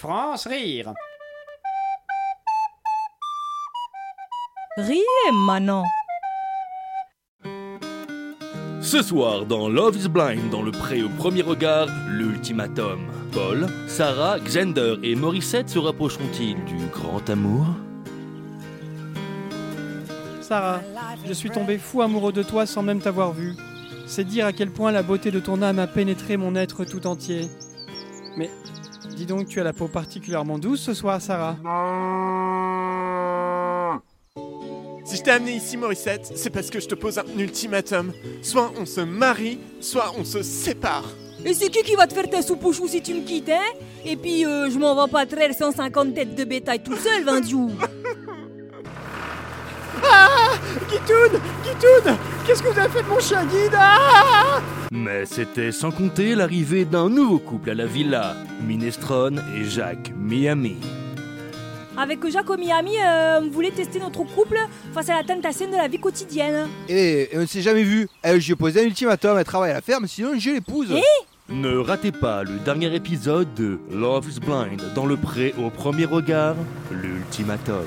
France Rire. Riez, Manon. Ce soir, dans Love is Blind, dans le pré au premier regard, l'ultimatum. Paul, Sarah, Xander et Morissette se rapprocheront-ils du grand amour? Sarah, je suis tombé fou amoureux de toi sans même t'avoir vu. C'est dire à quel point la beauté de ton âme a pénétré mon être tout entier. Mais dis donc, tu as la peau particulièrement douce ce soir, Sarah. Si je t'ai amené ici, Morissette, c'est parce que je te pose un ultimatum. Soit on se marie, soit on se sépare. Et c'est qui qui va te faire ta soupe au chou si tu me quittes, hein? Et puis, euh, je m'en vais pas traire 150 têtes de bétail tout seul, Vindiou. Guitoun Qu'est-ce que vous avez fait de mon chien guide Ah Mais c'était sans compter l'arrivée d'un nouveau couple à la villa, Minestrone et Jacques Miami. Avec Jacques au Miami, euh, on voulait tester notre couple face à la tentation de la vie quotidienne. Et, et on ne s'est jamais vu. Elle, j'ai posé un ultimatum, elle travaille à la ferme, sinon je l'épouse. Ne ratez pas le dernier épisode de Love is Blind, dans le pré au premier regard, l'ultimatum.